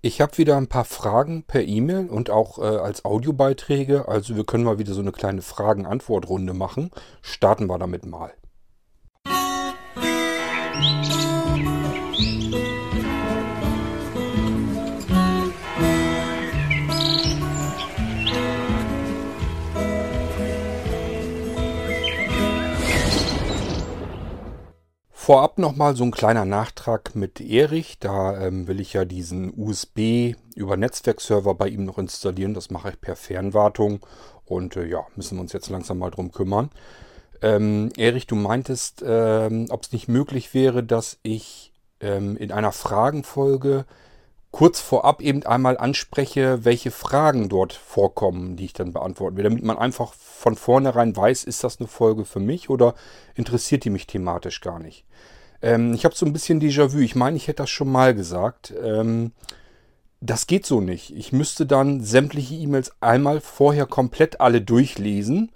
Ich habe wieder ein paar Fragen per E-Mail und auch äh, als Audiobeiträge. Also wir können mal wieder so eine kleine Fragen-Antwort-Runde machen. Starten wir damit mal. Vorab nochmal so ein kleiner Nachtrag mit Erich. Da ähm, will ich ja diesen USB über Netzwerkserver bei ihm noch installieren. Das mache ich per Fernwartung. Und äh, ja, müssen wir uns jetzt langsam mal drum kümmern. Ähm, Erich, du meintest, ähm, ob es nicht möglich wäre, dass ich ähm, in einer Fragenfolge kurz vorab eben einmal anspreche, welche Fragen dort vorkommen, die ich dann beantworten will, damit man einfach von vornherein weiß, ist das eine Folge für mich oder interessiert die mich thematisch gar nicht. Ähm, ich habe so ein bisschen Déjà-vu. Ich meine, ich hätte das schon mal gesagt. Ähm, das geht so nicht. Ich müsste dann sämtliche E-Mails einmal vorher komplett alle durchlesen,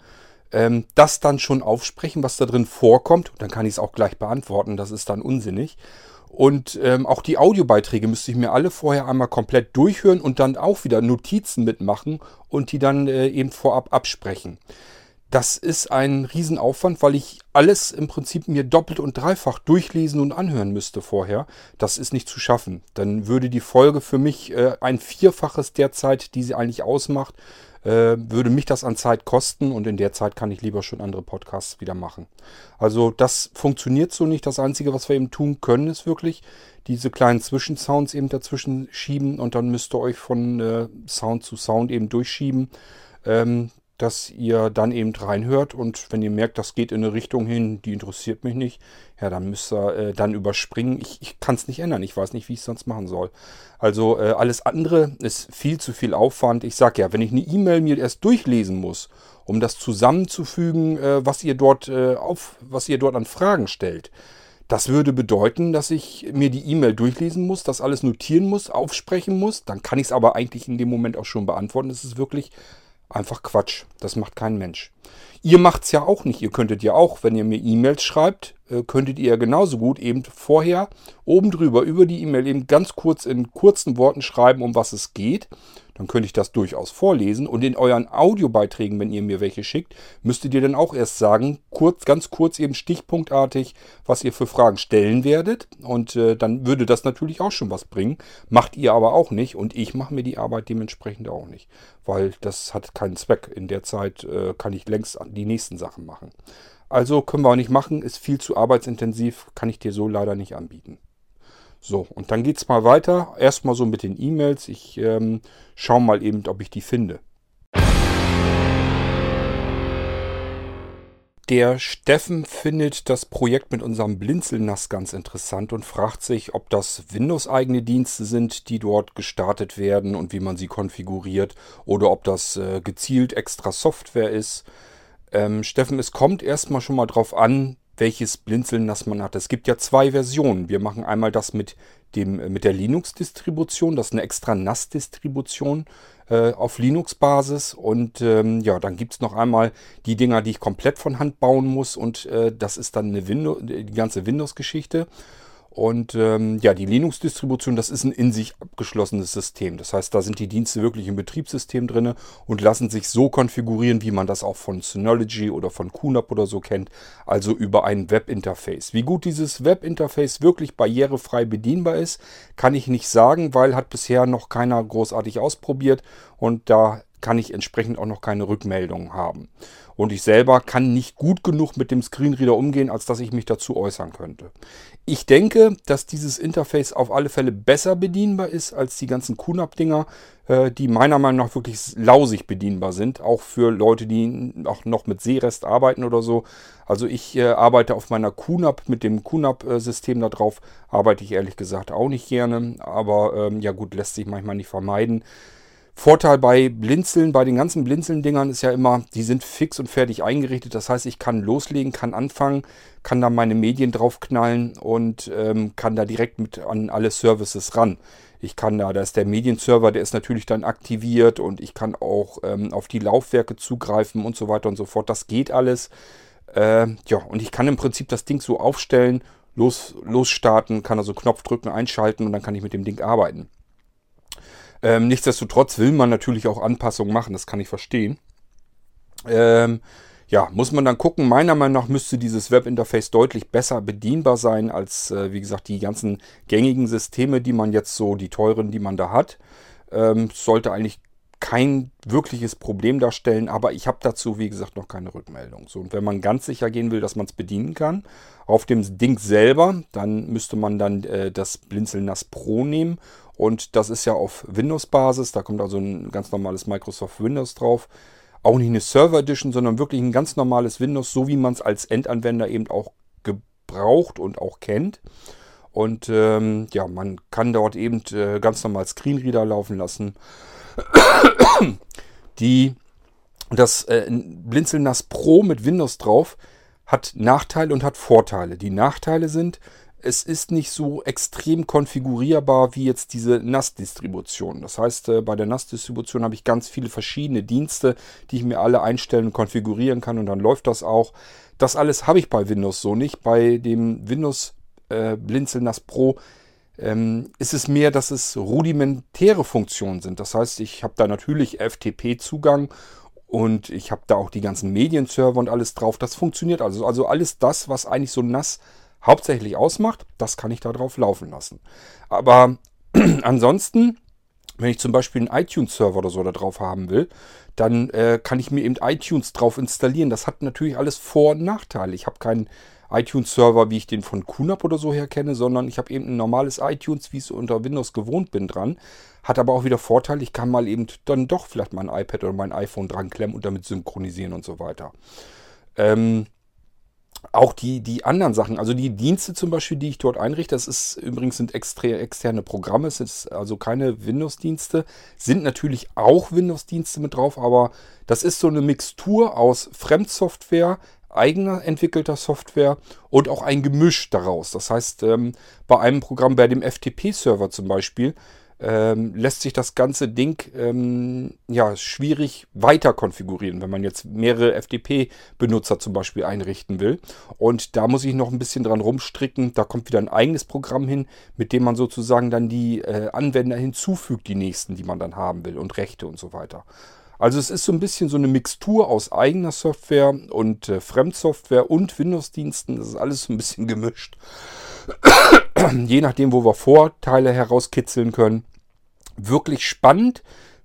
ähm, das dann schon aufsprechen, was da drin vorkommt. Dann kann ich es auch gleich beantworten. Das ist dann unsinnig. Und ähm, auch die Audiobeiträge müsste ich mir alle vorher einmal komplett durchhören und dann auch wieder Notizen mitmachen und die dann äh, eben vorab absprechen. Das ist ein Riesenaufwand, weil ich alles im Prinzip mir doppelt und dreifach durchlesen und anhören müsste vorher. Das ist nicht zu schaffen. Dann würde die Folge für mich äh, ein Vierfaches der Zeit, die sie eigentlich ausmacht, äh, würde mich das an Zeit kosten und in der Zeit kann ich lieber schon andere Podcasts wieder machen. Also das funktioniert so nicht. Das Einzige, was wir eben tun können, ist wirklich diese kleinen Zwischensounds eben dazwischen schieben und dann müsst ihr euch von äh, Sound zu Sound eben durchschieben. Ähm, dass ihr dann eben reinhört und wenn ihr merkt, das geht in eine Richtung hin, die interessiert mich nicht, ja, dann müsst ihr äh, dann überspringen. Ich, ich kann es nicht ändern. Ich weiß nicht, wie ich es sonst machen soll. Also äh, alles andere ist viel zu viel Aufwand. Ich sage ja, wenn ich eine E-Mail mir erst durchlesen muss, um das zusammenzufügen, äh, was ihr dort äh, auf, was ihr dort an Fragen stellt, das würde bedeuten, dass ich mir die E-Mail durchlesen muss, das alles notieren muss, aufsprechen muss. Dann kann ich es aber eigentlich in dem Moment auch schon beantworten. Das ist wirklich einfach Quatsch. Das macht kein Mensch. Ihr macht es ja auch nicht. Ihr könntet ja auch, wenn ihr mir E-Mails schreibt, äh, könntet ihr genauso gut eben vorher oben drüber über die E-Mail eben ganz kurz in kurzen Worten schreiben, um was es geht dann könnte ich das durchaus vorlesen. Und in euren Audiobeiträgen, wenn ihr mir welche schickt, müsstet ihr dann auch erst sagen, kurz, ganz kurz eben stichpunktartig, was ihr für Fragen stellen werdet. Und äh, dann würde das natürlich auch schon was bringen. Macht ihr aber auch nicht. Und ich mache mir die Arbeit dementsprechend auch nicht. Weil das hat keinen Zweck. In der Zeit äh, kann ich längst die nächsten Sachen machen. Also können wir auch nicht machen, ist viel zu arbeitsintensiv, kann ich dir so leider nicht anbieten. So, und dann geht es mal weiter. Erstmal so mit den E-Mails. Ich ähm, schaue mal eben, ob ich die finde. Der Steffen findet das Projekt mit unserem Blinzelnass ganz interessant und fragt sich, ob das Windows-eigene Dienste sind, die dort gestartet werden und wie man sie konfiguriert oder ob das äh, gezielt extra Software ist. Ähm, Steffen, es kommt erstmal schon mal drauf an, welches Blinzeln das man hat. Es gibt ja zwei Versionen. Wir machen einmal das mit, dem, äh, mit der Linux-Distribution, das ist eine extra NAS-Distribution äh, auf Linux-Basis. Und ähm, ja, dann gibt es noch einmal die Dinger, die ich komplett von Hand bauen muss. Und äh, das ist dann eine Windows, die ganze Windows-Geschichte. Und ähm, ja, die Linux-Distribution, das ist ein in sich abgeschlossenes System. Das heißt, da sind die Dienste wirklich im Betriebssystem drin und lassen sich so konfigurieren, wie man das auch von Synology oder von QNAP oder so kennt, also über ein Webinterface. Wie gut dieses Webinterface wirklich barrierefrei bedienbar ist, kann ich nicht sagen, weil hat bisher noch keiner großartig ausprobiert und da kann ich entsprechend auch noch keine Rückmeldungen haben. Und ich selber kann nicht gut genug mit dem Screenreader umgehen, als dass ich mich dazu äußern könnte. Ich denke, dass dieses Interface auf alle Fälle besser bedienbar ist als die ganzen QNAP-Dinger, äh, die meiner Meinung nach wirklich lausig bedienbar sind. Auch für Leute, die auch noch mit Seerest arbeiten oder so. Also ich äh, arbeite auf meiner QNAP, mit dem QNAP-System da drauf, arbeite ich ehrlich gesagt auch nicht gerne. Aber ähm, ja gut, lässt sich manchmal nicht vermeiden. Vorteil bei Blinzeln, bei den ganzen Blinzeln-Dingern ist ja immer, die sind fix und fertig eingerichtet. Das heißt, ich kann loslegen, kann anfangen, kann da meine Medien draufknallen und ähm, kann da direkt mit an alle Services ran. Ich kann da, da ist der Medienserver, der ist natürlich dann aktiviert und ich kann auch ähm, auf die Laufwerke zugreifen und so weiter und so fort. Das geht alles. Äh, ja, und ich kann im Prinzip das Ding so aufstellen, los, losstarten, kann also Knopf drücken, einschalten und dann kann ich mit dem Ding arbeiten. Ähm, nichtsdestotrotz will man natürlich auch Anpassungen machen, das kann ich verstehen. Ähm, ja, muss man dann gucken. Meiner Meinung nach müsste dieses Webinterface deutlich besser bedienbar sein als, äh, wie gesagt, die ganzen gängigen Systeme, die man jetzt so, die teuren, die man da hat. Ähm, sollte eigentlich kein wirkliches Problem darstellen, aber ich habe dazu, wie gesagt, noch keine Rückmeldung. So, und wenn man ganz sicher gehen will, dass man es bedienen kann, auf dem Ding selber, dann müsste man dann äh, das Blinzeln Pro nehmen. Und das ist ja auf Windows-Basis, da kommt also ein ganz normales Microsoft Windows drauf. Auch nicht eine Server Edition, sondern wirklich ein ganz normales Windows, so wie man es als Endanwender eben auch gebraucht und auch kennt. Und ähm, ja, man kann dort eben äh, ganz normal Screenreader laufen lassen die, das äh, Blinzeln NAS Pro mit Windows drauf hat Nachteile und hat Vorteile. Die Nachteile sind, es ist nicht so extrem konfigurierbar wie jetzt diese NAS-Distribution. Das heißt, äh, bei der NAS-Distribution habe ich ganz viele verschiedene Dienste, die ich mir alle einstellen und konfigurieren kann und dann läuft das auch. Das alles habe ich bei Windows so nicht. Bei dem Windows äh, Blinzeln NAS Pro ähm, ist es mehr, dass es rudimentäre Funktionen sind. Das heißt, ich habe da natürlich FTP-Zugang und ich habe da auch die ganzen Medienserver und alles drauf. Das funktioniert also. Also alles das, was eigentlich so NAS hauptsächlich ausmacht, das kann ich da drauf laufen lassen. Aber ansonsten, wenn ich zum Beispiel einen iTunes-Server oder so da drauf haben will, dann äh, kann ich mir eben iTunes drauf installieren. Das hat natürlich alles Vor- und Nachteile. Ich habe keinen iTunes-Server, wie ich den von QNAP oder so her kenne, sondern ich habe eben ein normales iTunes, wie ich es unter Windows gewohnt bin, dran. Hat aber auch wieder Vorteil, ich kann mal eben dann doch vielleicht mein iPad oder mein iPhone dran klemmen und damit synchronisieren und so weiter. Ähm, auch die, die anderen Sachen, also die Dienste zum Beispiel, die ich dort einrichte, das ist übrigens sind extra, externe Programme, es sind also keine Windows-Dienste, sind natürlich auch Windows-Dienste mit drauf, aber das ist so eine Mixtur aus Fremdsoftware, eigener entwickelter Software und auch ein Gemisch daraus. Das heißt, ähm, bei einem Programm, bei dem FTP-Server zum Beispiel, ähm, lässt sich das ganze Ding ähm, ja, schwierig weiter konfigurieren, wenn man jetzt mehrere FTP-Benutzer zum Beispiel einrichten will. Und da muss ich noch ein bisschen dran rumstricken. Da kommt wieder ein eigenes Programm hin, mit dem man sozusagen dann die äh, Anwender hinzufügt, die nächsten, die man dann haben will und Rechte und so weiter. Also es ist so ein bisschen so eine Mixtur aus eigener Software und äh, Fremdsoftware und Windows-Diensten. Das ist alles so ein bisschen gemischt. Je nachdem, wo wir Vorteile herauskitzeln können. Wirklich spannend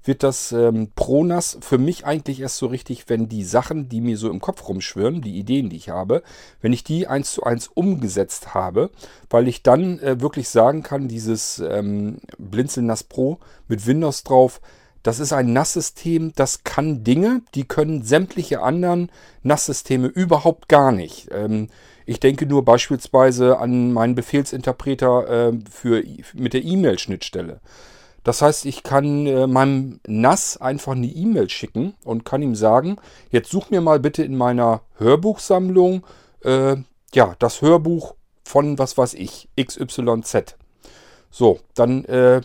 wird das ähm, ProNAS für mich eigentlich erst so richtig, wenn die Sachen, die mir so im Kopf rumschwirren, die Ideen, die ich habe, wenn ich die eins zu eins umgesetzt habe, weil ich dann äh, wirklich sagen kann, dieses ähm, Blinzeln Pro mit Windows drauf, das ist ein NAS-System, das kann Dinge, die können sämtliche anderen NAS-Systeme überhaupt gar nicht. Ähm, ich denke nur beispielsweise an meinen Befehlsinterpreter äh, für, mit der E-Mail-Schnittstelle. Das heißt, ich kann äh, meinem NAS einfach eine E-Mail schicken und kann ihm sagen, jetzt such mir mal bitte in meiner Hörbuchsammlung äh, ja, das Hörbuch von was weiß ich, XYZ. So, dann äh,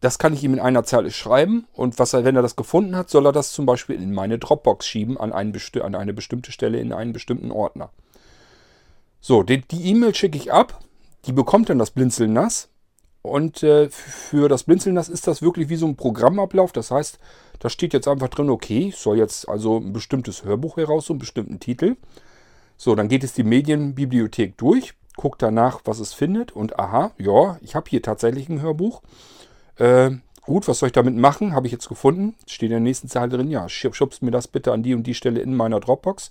das kann ich ihm in einer Zeile schreiben und was er, wenn er das gefunden hat, soll er das zum Beispiel in meine Dropbox schieben, an, einen an eine bestimmte Stelle in einen bestimmten Ordner. So, die E-Mail schicke ich ab, die bekommt dann das Blinzeln nass und äh, für das Blinzeln nass ist das wirklich wie so ein Programmablauf. Das heißt, da steht jetzt einfach drin, okay, ich soll jetzt also ein bestimmtes Hörbuch heraus, so einen bestimmten Titel. So, dann geht es die Medienbibliothek durch, guckt danach, was es findet und aha, ja, ich habe hier tatsächlich ein Hörbuch. Äh, gut, was soll ich damit machen? Habe ich jetzt gefunden. Steht in der nächsten Zeile drin, ja, schubst mir das bitte an die und die Stelle in meiner Dropbox.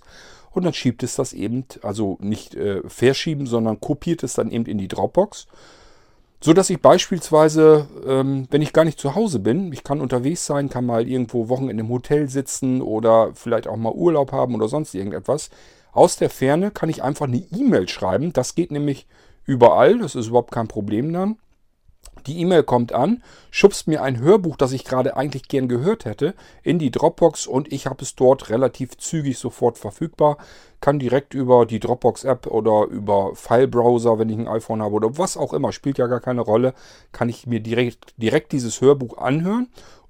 Und dann schiebt es das eben, also nicht äh, verschieben, sondern kopiert es dann eben in die Dropbox. So dass ich beispielsweise, ähm, wenn ich gar nicht zu Hause bin, ich kann unterwegs sein, kann mal irgendwo Wochenende im Hotel sitzen oder vielleicht auch mal Urlaub haben oder sonst irgendetwas. Aus der Ferne kann ich einfach eine E-Mail schreiben. Das geht nämlich überall, das ist überhaupt kein Problem dann. Die E-Mail kommt an, schubst mir ein Hörbuch, das ich gerade eigentlich gern gehört hätte, in die Dropbox und ich habe es dort relativ zügig sofort verfügbar. Kann direkt über die Dropbox-App oder über File-Browser, wenn ich ein iPhone habe oder was auch immer, spielt ja gar keine Rolle, kann ich mir direkt, direkt dieses Hörbuch anhören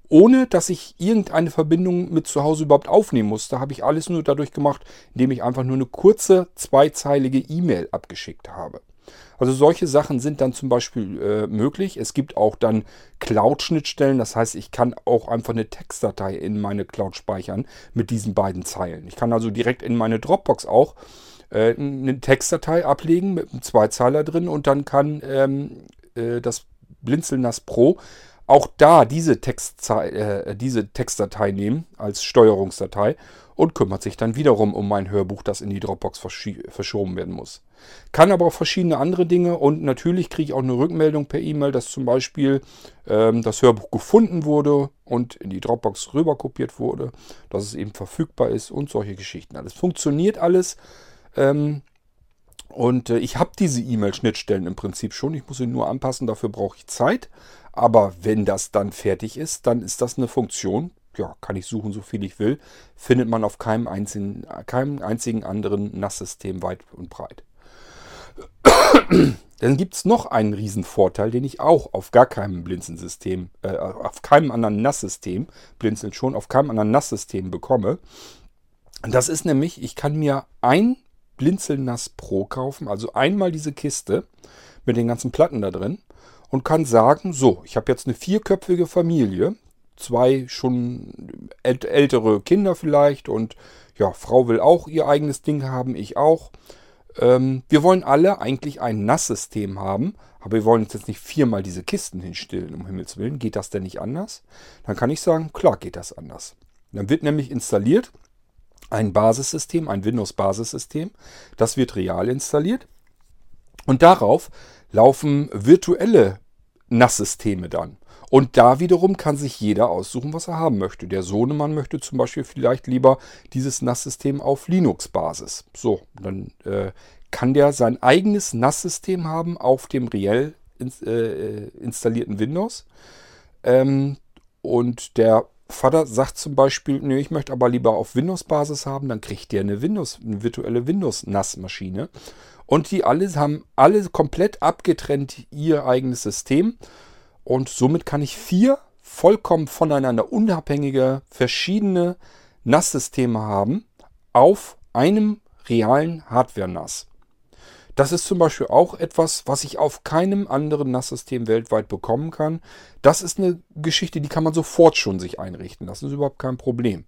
ohne dass ich irgendeine Verbindung mit zu Hause überhaupt aufnehmen musste, habe ich alles nur dadurch gemacht, indem ich einfach nur eine kurze zweizeilige E-Mail abgeschickt habe. Also solche Sachen sind dann zum Beispiel äh, möglich. Es gibt auch dann Cloud-Schnittstellen. Das heißt, ich kann auch einfach eine Textdatei in meine Cloud speichern mit diesen beiden Zeilen. Ich kann also direkt in meine Dropbox auch äh, eine Textdatei ablegen mit einem Zweizeiler drin und dann kann ähm, äh, das Blinzelnass Pro auch da diese, Textzei äh, diese Textdatei nehmen als Steuerungsdatei und kümmert sich dann wiederum um mein Hörbuch, das in die Dropbox verschoben werden muss. Kann aber auch verschiedene andere Dinge und natürlich kriege ich auch eine Rückmeldung per E-Mail, dass zum Beispiel ähm, das Hörbuch gefunden wurde und in die Dropbox rüber kopiert wurde, dass es eben verfügbar ist und solche Geschichten. Alles funktioniert alles. Ähm, und äh, ich habe diese E-Mail-Schnittstellen im Prinzip schon. Ich muss sie nur anpassen, dafür brauche ich Zeit. Aber wenn das dann fertig ist, dann ist das eine Funktion, ja, kann ich suchen, so viel ich will, findet man auf keinem einzigen, keinem einzigen anderen NAS-System weit und breit. Dann gibt es noch einen Riesenvorteil, den ich auch auf gar keinem Blinzeln-System, äh, auf keinem anderen NAS-System, Blinzeln schon, auf keinem anderen NAS-System bekomme. Das ist nämlich, ich kann mir ein Blinzeln NAS Pro kaufen, also einmal diese Kiste mit den ganzen Platten da drin und kann sagen, so, ich habe jetzt eine vierköpfige Familie, zwei schon ältere Kinder vielleicht und ja, Frau will auch ihr eigenes Ding haben, ich auch. Ähm, wir wollen alle eigentlich ein NAS-System haben, aber wir wollen jetzt nicht viermal diese Kisten hinstellen, um Himmels Willen. Geht das denn nicht anders? Dann kann ich sagen, klar geht das anders. Dann wird nämlich installiert ein Basissystem, ein Windows-Basissystem. Das wird real installiert. Und darauf laufen virtuelle NAS-Systeme dann. Und da wiederum kann sich jeder aussuchen, was er haben möchte. Der Sohnemann möchte zum Beispiel vielleicht lieber dieses NAS-System auf Linux-Basis. So, dann äh, kann der sein eigenes NAS-System haben auf dem reell ins, äh, installierten Windows. Ähm, und der Vater sagt zum Beispiel, nee, ich möchte aber lieber auf Windows-Basis haben, dann kriegt der eine Windows, eine virtuelle Windows-NAS-Maschine. Und die alle haben alle komplett abgetrennt ihr eigenes System. Und somit kann ich vier vollkommen voneinander unabhängige, verschiedene NAS-Systeme haben auf einem realen Hardware-NAS. Das ist zum Beispiel auch etwas, was ich auf keinem anderen NAS-System weltweit bekommen kann. Das ist eine Geschichte, die kann man sofort schon sich einrichten. Das ist überhaupt kein Problem.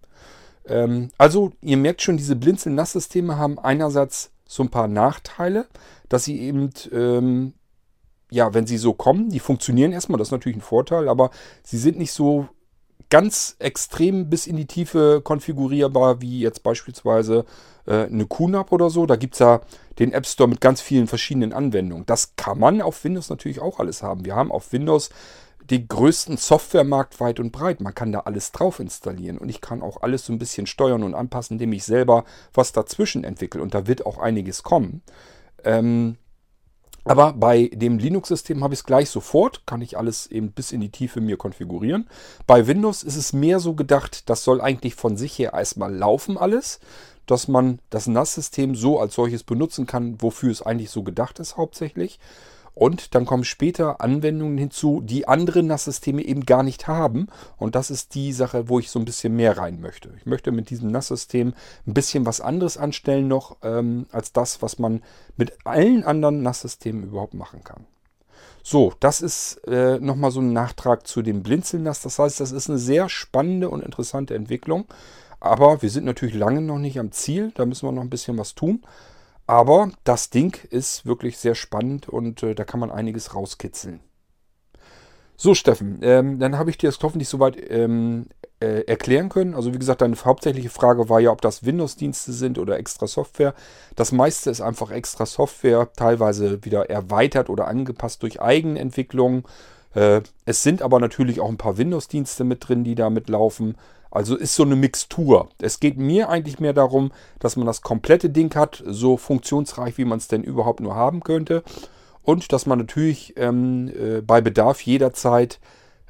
Ähm, also, ihr merkt schon, diese Blinzeln-NAS-Systeme haben einerseits so ein paar Nachteile, dass sie eben ähm, ja, wenn sie so kommen, die funktionieren erstmal, das ist natürlich ein Vorteil, aber sie sind nicht so ganz extrem bis in die Tiefe konfigurierbar, wie jetzt beispielsweise äh, eine QNAP oder so. Da gibt es ja den App Store mit ganz vielen verschiedenen Anwendungen. Das kann man auf Windows natürlich auch alles haben. Wir haben auf Windows den größten Softwaremarkt weit und breit. Man kann da alles drauf installieren und ich kann auch alles so ein bisschen steuern und anpassen, indem ich selber was dazwischen entwickle. Und da wird auch einiges kommen. Ähm, aber bei dem Linux-System habe ich es gleich sofort, kann ich alles eben bis in die Tiefe mir konfigurieren. Bei Windows ist es mehr so gedacht, das soll eigentlich von sich her erstmal laufen alles, dass man das NAS-System so als solches benutzen kann, wofür es eigentlich so gedacht ist hauptsächlich. Und dann kommen später Anwendungen hinzu, die andere NAS-Systeme eben gar nicht haben. Und das ist die Sache, wo ich so ein bisschen mehr rein möchte. Ich möchte mit diesem NAS-System ein bisschen was anderes anstellen noch, ähm, als das, was man mit allen anderen NAS-Systemen überhaupt machen kann. So, das ist äh, nochmal so ein Nachtrag zu dem Blinzeln-NAS. Das heißt, das ist eine sehr spannende und interessante Entwicklung. Aber wir sind natürlich lange noch nicht am Ziel. Da müssen wir noch ein bisschen was tun. Aber das Ding ist wirklich sehr spannend und äh, da kann man einiges rauskitzeln. So, Steffen, ähm, dann habe ich dir das hoffentlich soweit ähm, äh, erklären können. Also wie gesagt, deine hauptsächliche Frage war ja, ob das Windows-Dienste sind oder extra Software. Das meiste ist einfach extra Software, teilweise wieder erweitert oder angepasst durch Eigenentwicklung. Äh, es sind aber natürlich auch ein paar Windows-Dienste mit drin, die da mitlaufen. Also ist so eine Mixtur. Es geht mir eigentlich mehr darum, dass man das komplette Ding hat, so funktionsreich, wie man es denn überhaupt nur haben könnte. Und dass man natürlich ähm, äh, bei Bedarf jederzeit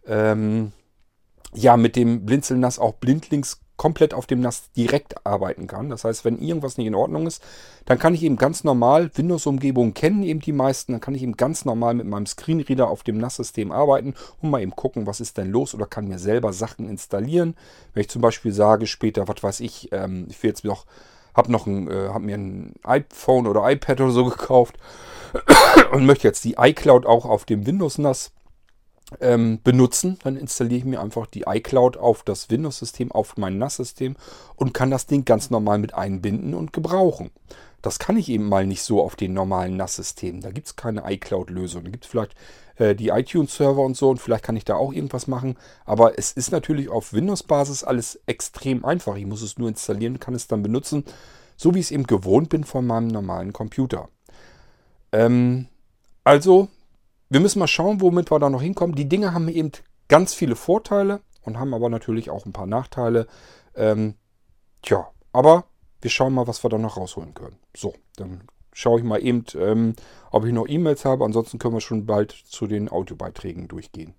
ähm, ja mit dem Blinzelnass auch blindlings komplett auf dem NAS direkt arbeiten kann. Das heißt, wenn irgendwas nicht in Ordnung ist, dann kann ich eben ganz normal, Windows-Umgebungen kennen eben die meisten, dann kann ich eben ganz normal mit meinem Screenreader auf dem NAS-System arbeiten und mal eben gucken, was ist denn los oder kann mir selber Sachen installieren. Wenn ich zum Beispiel sage später, was weiß ich, ähm, ich will jetzt noch habe noch ein, äh, hab mir ein iPhone oder iPad oder so gekauft und möchte jetzt die iCloud auch auf dem Windows NAS ähm, benutzen, dann installiere ich mir einfach die iCloud auf das Windows-System, auf mein NAS-System und kann das Ding ganz normal mit einbinden und gebrauchen. Das kann ich eben mal nicht so auf den normalen NAS-Systemen. Da gibt es keine iCloud-Lösung. Da gibt es vielleicht äh, die iTunes-Server und so und vielleicht kann ich da auch irgendwas machen. Aber es ist natürlich auf Windows-Basis alles extrem einfach. Ich muss es nur installieren, kann es dann benutzen, so wie ich es eben gewohnt bin von meinem normalen Computer. Ähm, also wir müssen mal schauen, womit wir da noch hinkommen. Die Dinge haben eben ganz viele Vorteile und haben aber natürlich auch ein paar Nachteile. Ähm, tja, aber wir schauen mal, was wir da noch rausholen können. So, dann schaue ich mal eben, ähm, ob ich noch E-Mails habe. Ansonsten können wir schon bald zu den Audiobeiträgen durchgehen.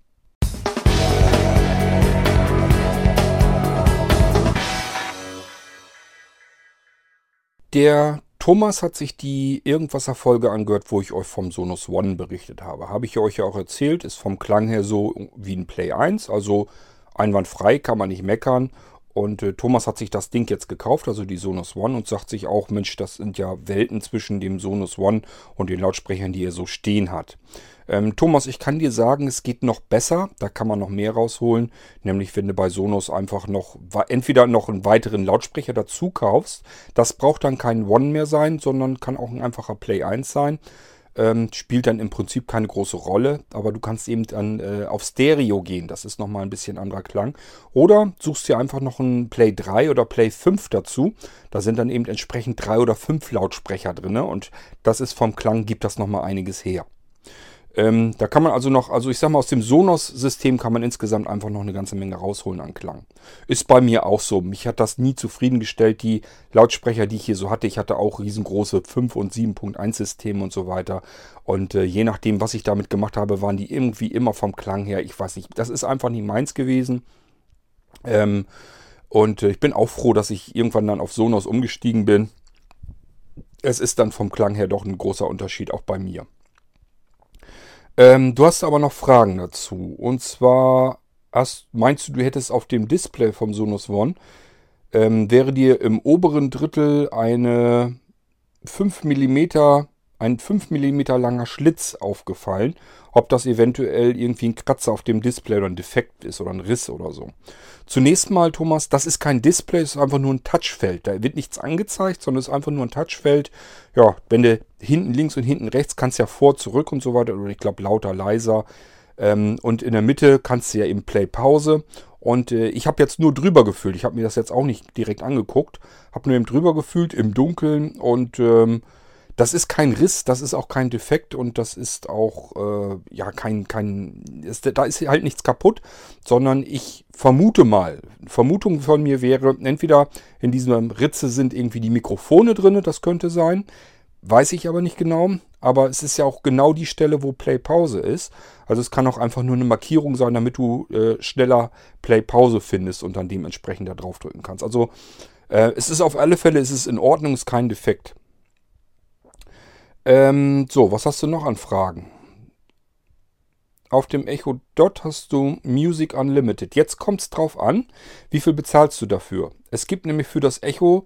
Der Thomas hat sich die Irgendwas-Erfolge angehört, wo ich euch vom Sonos One berichtet habe. Habe ich euch ja auch erzählt, ist vom Klang her so wie ein Play 1, also einwandfrei, kann man nicht meckern. Und äh, Thomas hat sich das Ding jetzt gekauft, also die Sonos One, und sagt sich auch, Mensch, das sind ja Welten zwischen dem Sonos One und den Lautsprechern, die er so stehen hat. Ähm, Thomas, ich kann dir sagen, es geht noch besser. Da kann man noch mehr rausholen. Nämlich, wenn du bei Sonos einfach noch entweder noch einen weiteren Lautsprecher dazu kaufst. Das braucht dann kein One mehr sein, sondern kann auch ein einfacher Play 1 sein. Ähm, spielt dann im Prinzip keine große Rolle, aber du kannst eben dann äh, auf Stereo gehen. Das ist nochmal ein bisschen anderer Klang. Oder suchst dir einfach noch einen Play 3 oder Play 5 dazu. Da sind dann eben entsprechend drei oder fünf Lautsprecher drin. Und das ist vom Klang, gibt das nochmal einiges her. Ähm, da kann man also noch, also ich sag mal, aus dem Sonos-System kann man insgesamt einfach noch eine ganze Menge rausholen an Klang. Ist bei mir auch so. Mich hat das nie zufriedengestellt. Die Lautsprecher, die ich hier so hatte, ich hatte auch riesengroße 5 und 7.1 Systeme und so weiter. Und äh, je nachdem, was ich damit gemacht habe, waren die irgendwie immer vom Klang her, ich weiß nicht, das ist einfach nicht meins gewesen. Ähm, und äh, ich bin auch froh, dass ich irgendwann dann auf Sonos umgestiegen bin. Es ist dann vom Klang her doch ein großer Unterschied auch bei mir. Ähm, du hast aber noch Fragen dazu. Und zwar hast, meinst du, du hättest auf dem Display vom Sonos One, ähm, wäre dir im oberen Drittel eine 5 mm, ein 5 mm langer Schlitz aufgefallen ob das eventuell irgendwie ein Kratzer auf dem Display oder ein Defekt ist oder ein Riss oder so. Zunächst mal, Thomas, das ist kein Display, es ist einfach nur ein Touchfeld. Da wird nichts angezeigt, sondern es ist einfach nur ein Touchfeld. Ja, wenn du hinten links und hinten rechts kannst ja vor, zurück und so weiter, oder ich glaube lauter, leiser. Ähm, und in der Mitte kannst du ja eben Play Pause. Und äh, ich habe jetzt nur drüber gefühlt. Ich habe mir das jetzt auch nicht direkt angeguckt. Habe nur eben drüber gefühlt im Dunkeln und ähm, das ist kein Riss, das ist auch kein Defekt und das ist auch äh, ja kein kein ist, da ist halt nichts kaputt, sondern ich vermute mal, Vermutung von mir wäre, entweder in dieser Ritze sind irgendwie die Mikrofone drin, das könnte sein, weiß ich aber nicht genau, aber es ist ja auch genau die Stelle, wo Play Pause ist. Also es kann auch einfach nur eine Markierung sein, damit du äh, schneller Play Pause findest und dann dementsprechend da drauf drücken kannst. Also äh, es ist auf alle Fälle, es ist in Ordnung, es ist kein Defekt. Ähm, so, was hast du noch an Fragen? Auf dem Echo Dot hast du Music Unlimited. Jetzt kommt es drauf an, wie viel bezahlst du dafür. Es gibt nämlich für das Echo,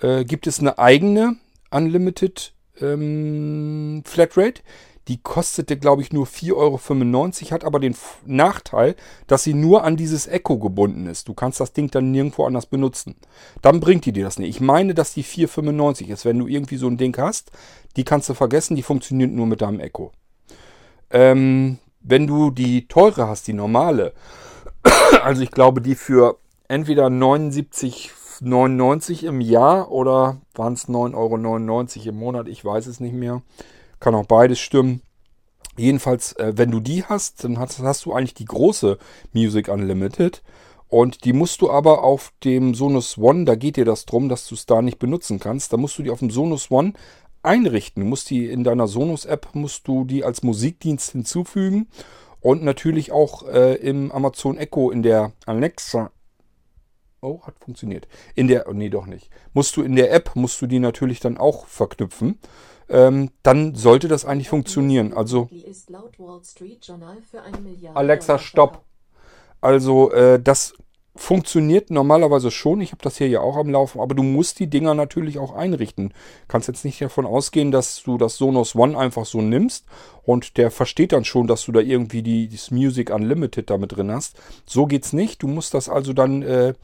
äh, gibt es eine eigene Unlimited ähm, Flatrate. Die kostete, glaube ich, nur 4,95 Euro, hat aber den Nachteil, dass sie nur an dieses Echo gebunden ist. Du kannst das Ding dann nirgendwo anders benutzen. Dann bringt die dir das nicht. Ich meine, dass die 4,95 ist. Wenn du irgendwie so ein Ding hast, die kannst du vergessen, die funktioniert nur mit deinem Echo. Ähm, wenn du die teure hast, die normale, also ich glaube, die für entweder 79,99 im Jahr oder waren es 9,99 Euro im Monat, ich weiß es nicht mehr kann auch beides stimmen. Jedenfalls, äh, wenn du die hast, dann hast, hast, du eigentlich die große Music Unlimited. Und die musst du aber auf dem Sonos One, da geht dir das drum, dass du es da nicht benutzen kannst. Da musst du die auf dem Sonos One einrichten. Du musst die in deiner Sonos-App, musst du die als Musikdienst hinzufügen. Und natürlich auch äh, im Amazon Echo in der Alexa. Oh, hat funktioniert. In der, oh, nee, doch nicht. Musst du in der App, musst du die natürlich dann auch verknüpfen ähm, dann sollte das eigentlich funktionieren. Also Alexa, stopp. Also äh, das funktioniert normalerweise schon. Ich habe das hier ja auch am Laufen, aber du musst die Dinger natürlich auch einrichten. Kannst jetzt nicht davon ausgehen, dass du das Sonos One einfach so nimmst und der versteht dann schon, dass du da irgendwie die, das Music Unlimited damit drin hast. So geht's nicht. Du musst das also dann, äh,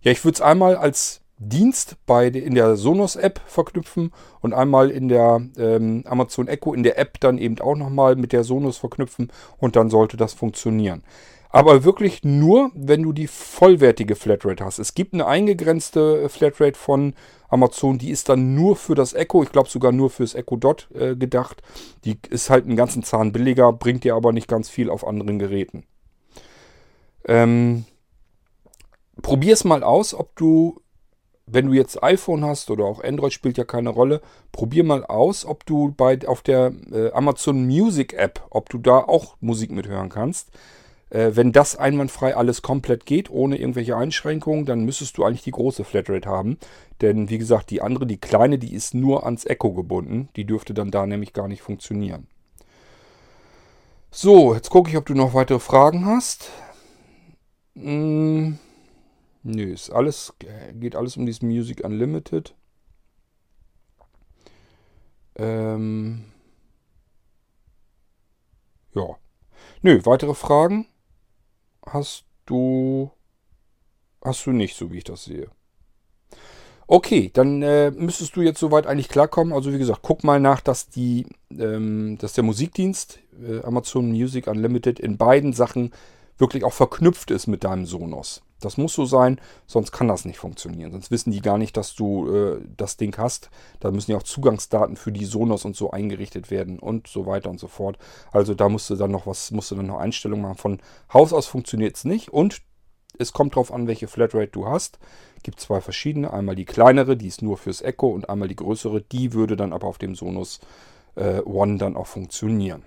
ja, ich würde es einmal als Dienst bei in der Sonos App verknüpfen und einmal in der ähm, Amazon Echo in der App dann eben auch nochmal mit der Sonos verknüpfen und dann sollte das funktionieren. Aber wirklich nur, wenn du die vollwertige Flatrate hast. Es gibt eine eingegrenzte Flatrate von Amazon, die ist dann nur für das Echo, ich glaube sogar nur fürs Echo Dot äh, gedacht. Die ist halt einen ganzen Zahn billiger, bringt dir aber nicht ganz viel auf anderen Geräten. Ähm, Probier es mal aus, ob du, wenn du jetzt iPhone hast oder auch Android spielt ja keine Rolle, probier mal aus, ob du bei auf der äh, Amazon Music App, ob du da auch Musik mithören kannst. Äh, wenn das einwandfrei alles komplett geht, ohne irgendwelche Einschränkungen, dann müsstest du eigentlich die große Flatrate haben. Denn wie gesagt, die andere, die kleine, die ist nur ans Echo gebunden. Die dürfte dann da nämlich gar nicht funktionieren. So, jetzt gucke ich, ob du noch weitere Fragen hast. Hm, nö, ist alles, geht alles um dieses Music Unlimited. Ähm, ja. Nö, weitere Fragen? hast du. Hast du nicht, so wie ich das sehe. Okay, dann äh, müsstest du jetzt soweit eigentlich klarkommen. Also wie gesagt, guck mal nach, dass die, ähm, dass der Musikdienst äh, Amazon Music Unlimited in beiden Sachen wirklich auch verknüpft ist mit deinem Sonos. Das muss so sein, sonst kann das nicht funktionieren. Sonst wissen die gar nicht, dass du äh, das Ding hast. Da müssen ja auch Zugangsdaten für die Sonos und so eingerichtet werden und so weiter und so fort. Also da musst du dann noch was, musst du dann noch Einstellungen machen. Von Haus aus funktioniert es nicht und es kommt darauf an, welche Flatrate du hast. Gibt zwei verschiedene. Einmal die kleinere, die ist nur fürs Echo und einmal die größere. Die würde dann aber auf dem Sonos äh, One dann auch funktionieren.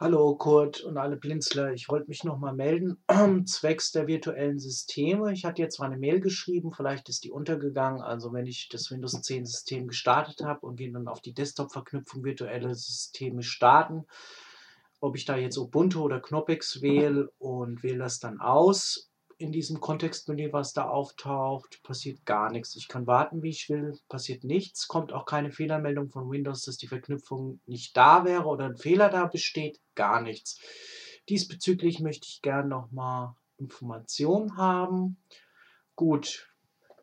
Hallo Kurt und alle Blinzler, ich wollte mich nochmal melden, zwecks der virtuellen Systeme. Ich hatte jetzt zwar eine Mail geschrieben, vielleicht ist die untergegangen, also wenn ich das Windows 10 System gestartet habe und wir dann auf die Desktop-Verknüpfung virtuelle Systeme starten, ob ich da jetzt Ubuntu oder Knoppix wähle und wähle das dann aus in diesem Kontextmenü, was da auftaucht, passiert gar nichts. Ich kann warten, wie ich will, passiert nichts, kommt auch keine Fehlermeldung von Windows, dass die Verknüpfung nicht da wäre oder ein Fehler da besteht, gar nichts. Diesbezüglich möchte ich gerne nochmal Informationen haben. Gut,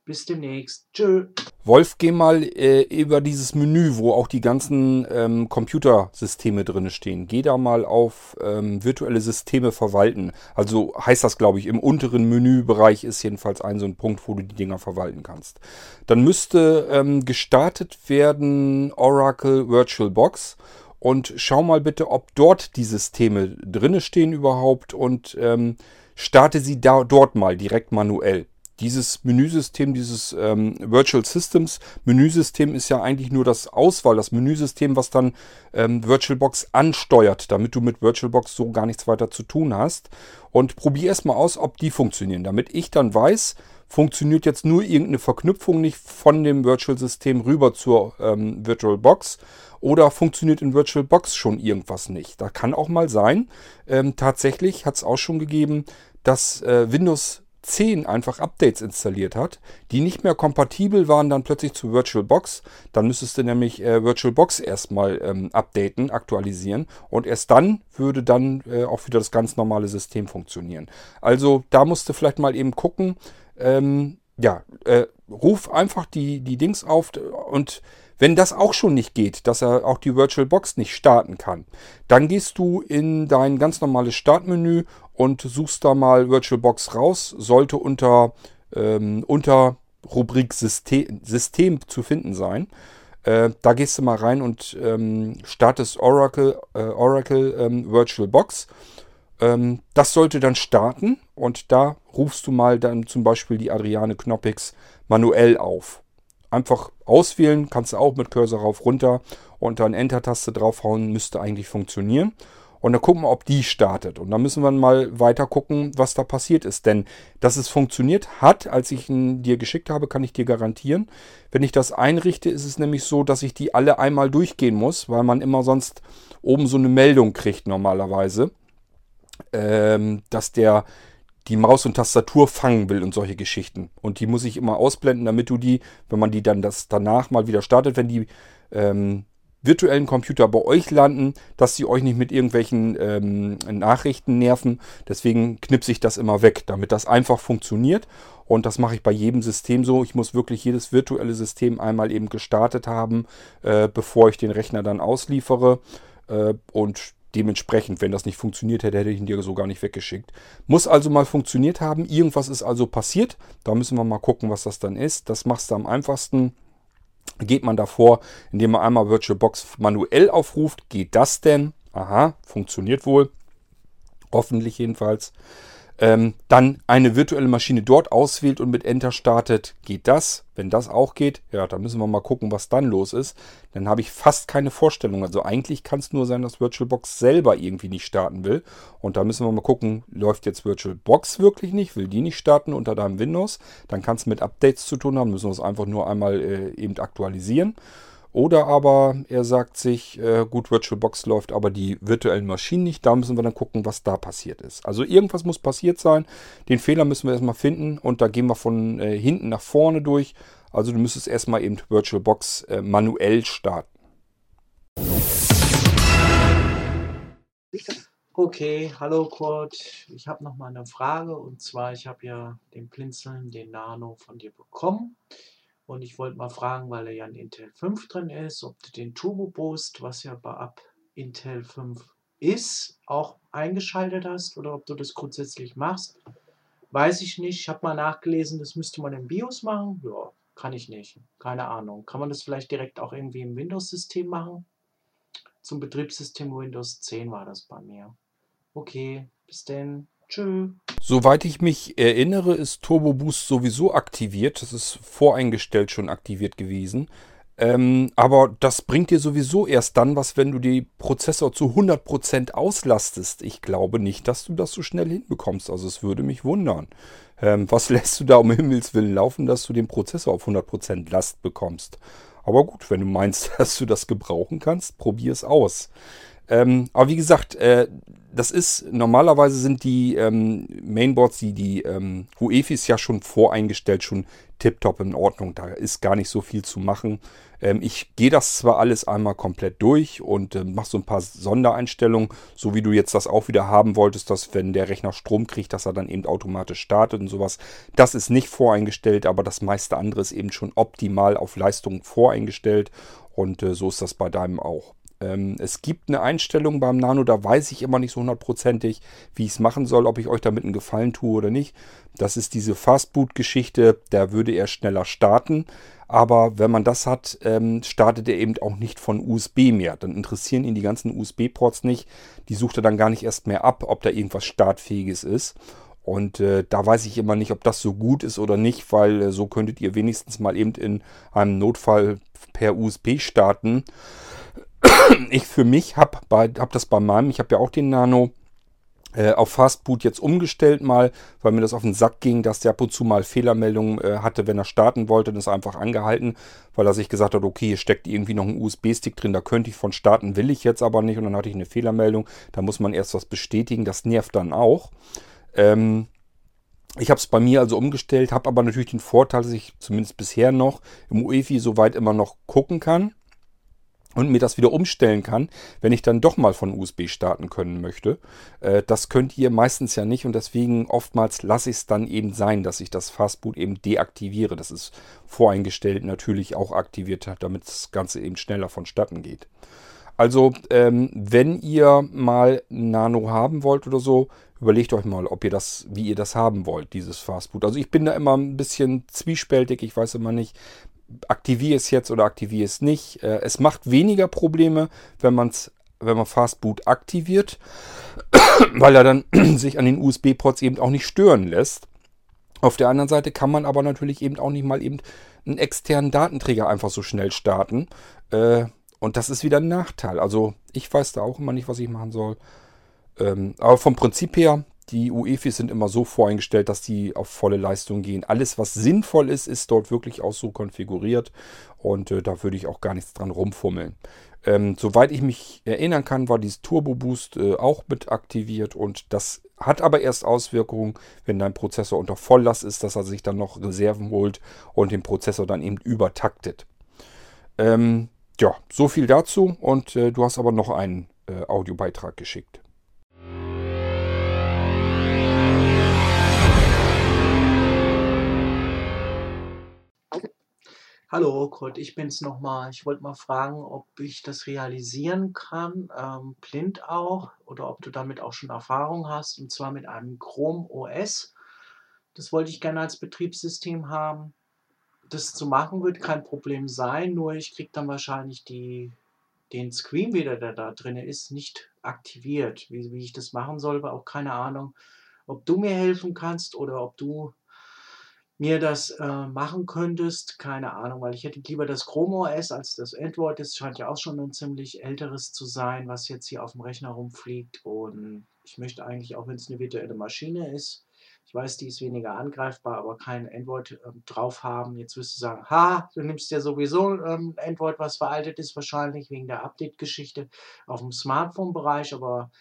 bis demnächst. Tschö. Wolf, geh mal äh, über dieses Menü, wo auch die ganzen ähm, Computersysteme drin stehen. Geh da mal auf ähm, virtuelle Systeme verwalten. Also heißt das, glaube ich, im unteren Menübereich ist jedenfalls ein so ein Punkt, wo du die Dinger verwalten kannst. Dann müsste ähm, gestartet werden Oracle VirtualBox. Und schau mal bitte, ob dort die Systeme drinne stehen überhaupt und ähm, starte sie da, dort mal direkt manuell dieses Menüsystem, dieses ähm, Virtual Systems Menüsystem ist ja eigentlich nur das Auswahl, das Menüsystem, was dann ähm, VirtualBox ansteuert, damit du mit VirtualBox so gar nichts weiter zu tun hast. Und probier erstmal aus, ob die funktionieren, damit ich dann weiß, funktioniert jetzt nur irgendeine Verknüpfung nicht von dem Virtual-System rüber zur ähm, VirtualBox oder funktioniert in VirtualBox schon irgendwas nicht. Da kann auch mal sein, ähm, tatsächlich hat es auch schon gegeben, dass äh, Windows 10 einfach Updates installiert hat, die nicht mehr kompatibel waren dann plötzlich zu VirtualBox. Dann müsstest du nämlich äh, VirtualBox erstmal ähm, updaten, aktualisieren und erst dann würde dann äh, auch wieder das ganz normale System funktionieren. Also da musst du vielleicht mal eben gucken. Ähm, ja, äh, ruf einfach die, die Dings auf und wenn das auch schon nicht geht, dass er auch die VirtualBox nicht starten kann, dann gehst du in dein ganz normales Startmenü und suchst da mal VirtualBox raus. Sollte unter, ähm, unter Rubrik System, System zu finden sein. Äh, da gehst du mal rein und ähm, startest Oracle, äh, Oracle ähm, VirtualBox. Ähm, das sollte dann starten und da rufst du mal dann zum Beispiel die Adriane Knoppix manuell auf einfach auswählen, kannst du auch mit Cursor rauf runter und dann Enter-Taste draufhauen, müsste eigentlich funktionieren. Und dann gucken wir, ob die startet. Und dann müssen wir mal weiter gucken, was da passiert ist. Denn dass es funktioniert hat, als ich ihn dir geschickt habe, kann ich dir garantieren. Wenn ich das einrichte, ist es nämlich so, dass ich die alle einmal durchgehen muss, weil man immer sonst oben so eine Meldung kriegt normalerweise, ähm, dass der die Maus und Tastatur fangen will und solche Geschichten. Und die muss ich immer ausblenden, damit du die, wenn man die dann das danach mal wieder startet, wenn die ähm, virtuellen Computer bei euch landen, dass sie euch nicht mit irgendwelchen ähm, Nachrichten nerven. Deswegen knipse ich das immer weg, damit das einfach funktioniert. Und das mache ich bei jedem System so. Ich muss wirklich jedes virtuelle System einmal eben gestartet haben, äh, bevor ich den Rechner dann ausliefere. Äh, und dementsprechend, wenn das nicht funktioniert hätte, hätte ich ihn dir so gar nicht weggeschickt. Muss also mal funktioniert haben. Irgendwas ist also passiert. Da müssen wir mal gucken, was das dann ist. Das machst du am einfachsten geht man davor, indem man einmal VirtualBox manuell aufruft. Geht das denn? Aha, funktioniert wohl. Hoffentlich jedenfalls ähm, dann eine virtuelle Maschine dort auswählt und mit Enter startet, geht das. Wenn das auch geht, ja, dann müssen wir mal gucken, was dann los ist. Dann habe ich fast keine Vorstellung. Also eigentlich kann es nur sein, dass VirtualBox selber irgendwie nicht starten will. Und da müssen wir mal gucken, läuft jetzt VirtualBox wirklich nicht, will die nicht starten unter deinem Windows. Dann kann es mit Updates zu tun haben, müssen wir es einfach nur einmal äh, eben aktualisieren. Oder aber er sagt sich, äh, gut, VirtualBox läuft, aber die virtuellen Maschinen nicht. Da müssen wir dann gucken, was da passiert ist. Also irgendwas muss passiert sein. Den Fehler müssen wir erstmal finden und da gehen wir von äh, hinten nach vorne durch. Also du müsstest erstmal eben VirtualBox äh, manuell starten. Okay, hallo Kurt. Ich habe noch mal eine Frage und zwar, ich habe ja den Blinzeln, den Nano von dir bekommen. Und ich wollte mal fragen, weil er ja in Intel 5 drin ist, ob du den Turbo Boost, was ja bei ab Intel 5 ist, auch eingeschaltet hast oder ob du das grundsätzlich machst. Weiß ich nicht. Ich habe mal nachgelesen, das müsste man im BIOS machen. Ja, kann ich nicht. Keine Ahnung. Kann man das vielleicht direkt auch irgendwie im Windows-System machen? Zum Betriebssystem Windows 10 war das bei mir. Okay, bis denn. Tschö. Soweit ich mich erinnere, ist Turbo Boost sowieso aktiviert. Das ist voreingestellt schon aktiviert gewesen. Ähm, aber das bringt dir sowieso erst dann was, wenn du die Prozessor zu 100% auslastest. Ich glaube nicht, dass du das so schnell hinbekommst. Also es würde mich wundern. Ähm, was lässt du da um Himmels Willen laufen, dass du den Prozessor auf 100% Last bekommst? Aber gut, wenn du meinst, dass du das gebrauchen kannst, probier es aus. Ähm, aber wie gesagt, äh, das ist, normalerweise sind die ähm, Mainboards, die, die ähm, UEFIs ja schon voreingestellt, schon tiptop in Ordnung. Da ist gar nicht so viel zu machen. Ähm, ich gehe das zwar alles einmal komplett durch und äh, mache so ein paar Sondereinstellungen, so wie du jetzt das auch wieder haben wolltest, dass wenn der Rechner Strom kriegt, dass er dann eben automatisch startet und sowas. Das ist nicht voreingestellt, aber das meiste andere ist eben schon optimal auf Leistung voreingestellt und äh, so ist das bei deinem auch. Ähm, es gibt eine Einstellung beim Nano, da weiß ich immer nicht so hundertprozentig, wie ich es machen soll, ob ich euch damit einen Gefallen tue oder nicht. Das ist diese Fastboot-Geschichte, da würde er schneller starten. Aber wenn man das hat, ähm, startet er eben auch nicht von USB mehr. Dann interessieren ihn die ganzen USB-Ports nicht. Die sucht er dann gar nicht erst mehr ab, ob da irgendwas Startfähiges ist. Und äh, da weiß ich immer nicht, ob das so gut ist oder nicht, weil äh, so könntet ihr wenigstens mal eben in einem Notfall per USB starten ich für mich habe hab das bei meinem, ich habe ja auch den Nano äh, auf Fastboot jetzt umgestellt mal, weil mir das auf den Sack ging, dass der ab und zu mal Fehlermeldungen äh, hatte, wenn er starten wollte, dann ist einfach angehalten, weil er sich gesagt hat, okay, hier steckt irgendwie noch ein USB-Stick drin, da könnte ich von starten, will ich jetzt aber nicht und dann hatte ich eine Fehlermeldung, da muss man erst was bestätigen, das nervt dann auch. Ähm, ich habe es bei mir also umgestellt, habe aber natürlich den Vorteil, dass ich zumindest bisher noch im UEFI soweit immer noch gucken kann und mir das wieder umstellen kann, wenn ich dann doch mal von USB starten können möchte. Äh, das könnt ihr meistens ja nicht und deswegen oftmals lasse ich es dann eben sein, dass ich das Fastboot eben deaktiviere. Das ist voreingestellt natürlich auch aktiviert, damit das Ganze eben schneller vonstatten geht. Also, ähm, wenn ihr mal Nano haben wollt oder so, überlegt euch mal, ob ihr das, wie ihr das haben wollt, dieses Fastboot. Also ich bin da immer ein bisschen zwiespältig, ich weiß immer nicht, aktiviere es jetzt oder aktiviere es nicht. Äh, es macht weniger Probleme, wenn man wenn man Fastboot aktiviert, weil er dann sich an den USB-Ports eben auch nicht stören lässt. Auf der anderen Seite kann man aber natürlich eben auch nicht mal eben einen externen Datenträger einfach so schnell starten. Äh, und das ist wieder ein Nachteil. Also ich weiß da auch immer nicht, was ich machen soll. Ähm, aber vom Prinzip her, die UEFIs sind immer so voreingestellt, dass die auf volle Leistung gehen. Alles, was sinnvoll ist, ist dort wirklich auch so konfiguriert. Und äh, da würde ich auch gar nichts dran rumfummeln. Ähm, soweit ich mich erinnern kann, war dieses Turbo Boost äh, auch mit aktiviert und das hat aber erst Auswirkungen, wenn dein Prozessor unter Volllast ist, dass er sich dann noch Reserven holt und den Prozessor dann eben übertaktet. Ähm, ja, so viel dazu und äh, du hast aber noch einen äh, Audiobeitrag geschickt. Hallo Kurt, ich bin's nochmal. Ich wollte mal fragen, ob ich das realisieren kann, ähm, blind auch, oder ob du damit auch schon Erfahrung hast, und zwar mit einem Chrome OS. Das wollte ich gerne als Betriebssystem haben. Das zu machen wird kein Problem sein, nur ich kriege dann wahrscheinlich die, den Screen wieder, der da drin ist, nicht aktiviert. Wie, wie ich das machen soll, war auch keine Ahnung, ob du mir helfen kannst oder ob du mir das äh, machen könntest, keine Ahnung, weil ich hätte lieber das Chrome OS als das Android. Das scheint ja auch schon ein ziemlich älteres zu sein, was jetzt hier auf dem Rechner rumfliegt. Und ich möchte eigentlich, auch wenn es eine virtuelle Maschine ist, ich weiß, die ist weniger angreifbar, aber kein Android ähm, drauf haben. Jetzt wirst du sagen, ha, du nimmst ja sowieso ähm, Android, was veraltet ist, wahrscheinlich wegen der Update-Geschichte auf dem Smartphone-Bereich, aber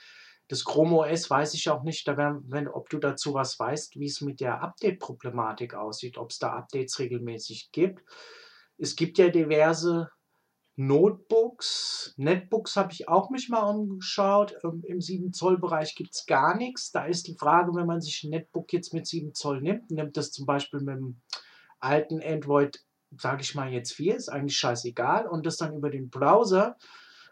das Chrome OS weiß ich auch nicht, wär, wenn, ob du dazu was weißt, wie es mit der Update-Problematik aussieht, ob es da Updates regelmäßig gibt. Es gibt ja diverse Notebooks, Netbooks habe ich auch mich mal umgeschaut. Ähm, Im 7 Zoll Bereich gibt es gar nichts. Da ist die Frage, wenn man sich ein Netbook jetzt mit 7 Zoll nimmt, nimmt das zum Beispiel mit dem alten Android, sage ich mal jetzt 4, ist eigentlich scheißegal, und das dann über den Browser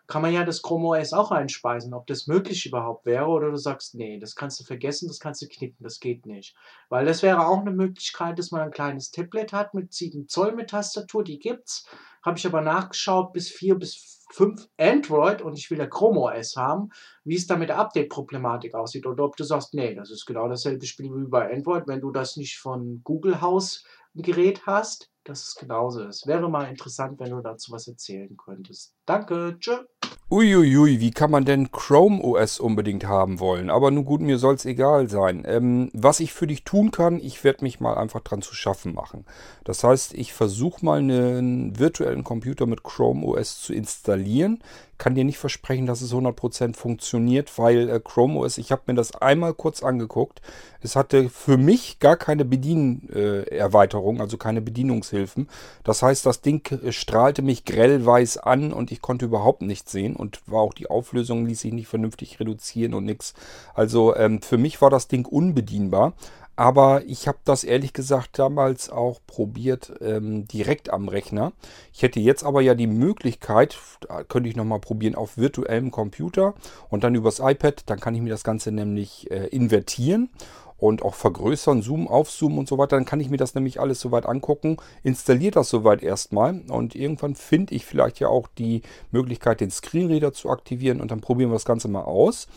kann man ja das Chrome OS auch einspeisen, ob das möglich überhaupt wäre oder du sagst, nee, das kannst du vergessen, das kannst du knicken, das geht nicht. Weil das wäre auch eine Möglichkeit, dass man ein kleines Tablet hat mit 7 Zoll mit Tastatur, die gibt's. Habe ich aber nachgeschaut, bis 4 bis 5 Android und ich will ja Chrome OS haben, wie es da mit der Update-Problematik aussieht. Oder ob du sagst, nee, das ist genau dasselbe Spiel wie bei Android, wenn du das nicht von Google House Gerät hast, dass es genauso ist. Wäre mal interessant, wenn du dazu was erzählen könntest. Danke, tschö. Uiuiui, wie kann man denn Chrome OS unbedingt haben wollen? Aber nun gut, mir soll es egal sein. Ähm, was ich für dich tun kann, ich werde mich mal einfach dran zu schaffen machen. Das heißt, ich versuche mal einen virtuellen Computer mit Chrome OS zu installieren kann dir nicht versprechen, dass es 100% funktioniert, weil äh, Chrome OS, ich habe mir das einmal kurz angeguckt. Es hatte für mich gar keine Bedienerweiterung, äh, also keine Bedienungshilfen. Das heißt, das Ding äh, strahlte mich grellweiß an und ich konnte überhaupt nichts sehen und war auch die Auflösung ließ sich nicht vernünftig reduzieren und nichts. Also ähm, für mich war das Ding unbedienbar. Aber ich habe das ehrlich gesagt damals auch probiert ähm, direkt am Rechner. Ich hätte jetzt aber ja die Möglichkeit, könnte ich nochmal probieren, auf virtuellem Computer und dann übers iPad. Dann kann ich mir das Ganze nämlich äh, invertieren und auch vergrößern, zoomen, aufzoomen und so weiter. Dann kann ich mir das nämlich alles soweit angucken, installiere das soweit erstmal und irgendwann finde ich vielleicht ja auch die Möglichkeit, den Screenreader zu aktivieren und dann probieren wir das Ganze mal aus.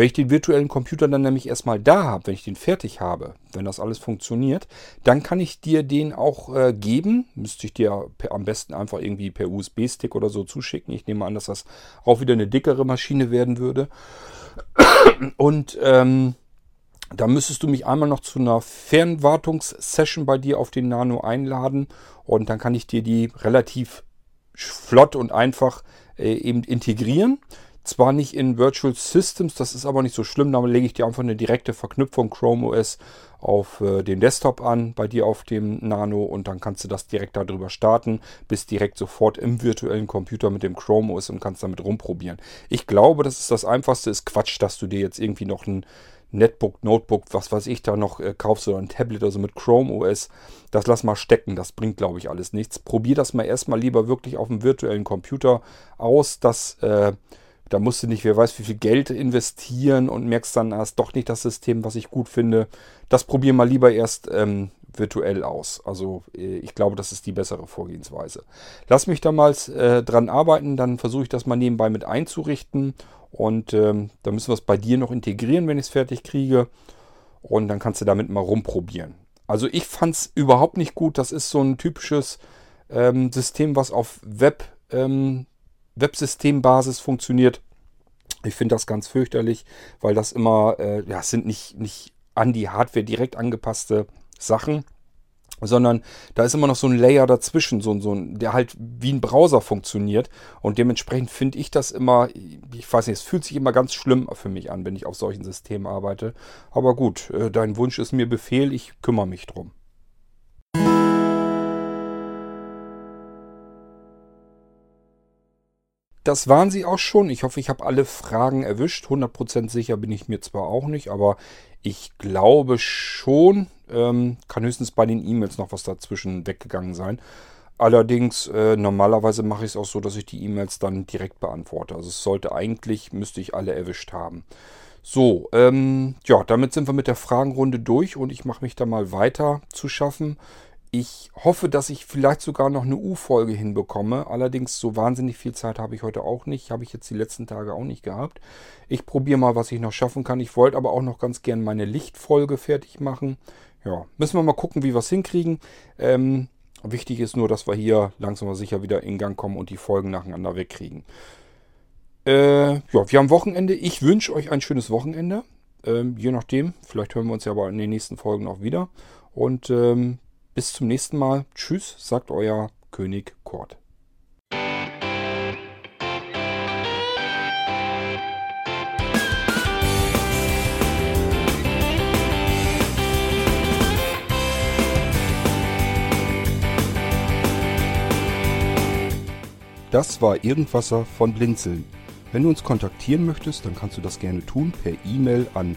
Wenn ich den virtuellen Computer dann nämlich erstmal da habe, wenn ich den fertig habe, wenn das alles funktioniert, dann kann ich dir den auch äh, geben. Müsste ich dir per, am besten einfach irgendwie per USB-Stick oder so zuschicken. Ich nehme an, dass das auch wieder eine dickere Maschine werden würde. Und ähm, da müsstest du mich einmal noch zu einer Fernwartungssession bei dir auf den Nano einladen und dann kann ich dir die relativ flott und einfach äh, eben integrieren. Zwar nicht in Virtual Systems, das ist aber nicht so schlimm. Da lege ich dir einfach eine direkte Verknüpfung Chrome OS auf äh, den Desktop an, bei dir auf dem Nano und dann kannst du das direkt darüber starten, bist direkt sofort im virtuellen Computer mit dem Chrome OS und kannst damit rumprobieren. Ich glaube, das ist das Einfachste, ist Quatsch, dass du dir jetzt irgendwie noch ein Netbook, Notebook, was weiß ich da noch äh, kaufst oder ein Tablet, also mit Chrome OS. Das lass mal stecken, das bringt glaube ich alles nichts. Probier das mal erstmal lieber wirklich auf dem virtuellen Computer aus, dass äh, da musst du nicht, wer weiß, wie viel Geld investieren und merkst dann, das ist doch nicht das System, was ich gut finde. Das probier mal lieber erst ähm, virtuell aus. Also äh, ich glaube, das ist die bessere Vorgehensweise. Lass mich damals äh, dran arbeiten, dann versuche ich das mal nebenbei mit einzurichten. Und ähm, dann müssen wir es bei dir noch integrieren, wenn ich es fertig kriege. Und dann kannst du damit mal rumprobieren. Also ich fand es überhaupt nicht gut. Das ist so ein typisches ähm, System, was auf Web ähm, Websystembasis funktioniert. Ich finde das ganz fürchterlich, weil das immer, äh, ja, es sind nicht, nicht an die Hardware direkt angepasste Sachen, sondern da ist immer noch so ein Layer dazwischen, so, so ein, der halt wie ein Browser funktioniert. Und dementsprechend finde ich das immer, ich weiß nicht, es fühlt sich immer ganz schlimm für mich an, wenn ich auf solchen Systemen arbeite. Aber gut, äh, dein Wunsch ist mir Befehl, ich kümmere mich drum. Das waren sie auch schon. Ich hoffe, ich habe alle Fragen erwischt. 100% sicher bin ich mir zwar auch nicht, aber ich glaube schon. Ähm, kann höchstens bei den E-Mails noch was dazwischen weggegangen sein. Allerdings, äh, normalerweise mache ich es auch so, dass ich die E-Mails dann direkt beantworte. Also es sollte eigentlich, müsste ich alle erwischt haben. So, ähm, ja, damit sind wir mit der Fragenrunde durch und ich mache mich da mal weiter zu schaffen. Ich hoffe, dass ich vielleicht sogar noch eine U-Folge hinbekomme. Allerdings so wahnsinnig viel Zeit habe ich heute auch nicht. Habe ich jetzt die letzten Tage auch nicht gehabt. Ich probiere mal, was ich noch schaffen kann. Ich wollte aber auch noch ganz gern meine Lichtfolge fertig machen. Ja, müssen wir mal gucken, wie wir es hinkriegen. Ähm, wichtig ist nur, dass wir hier langsam aber sicher wieder in Gang kommen und die Folgen nacheinander wegkriegen. Äh, ja, wir haben Wochenende. Ich wünsche euch ein schönes Wochenende. Ähm, je nachdem. Vielleicht hören wir uns ja aber in den nächsten Folgen auch wieder. Und ähm, bis zum nächsten Mal. Tschüss, sagt euer König Kurt. Das war Irgendwasser von Blinzeln. Wenn du uns kontaktieren möchtest, dann kannst du das gerne tun per E-Mail an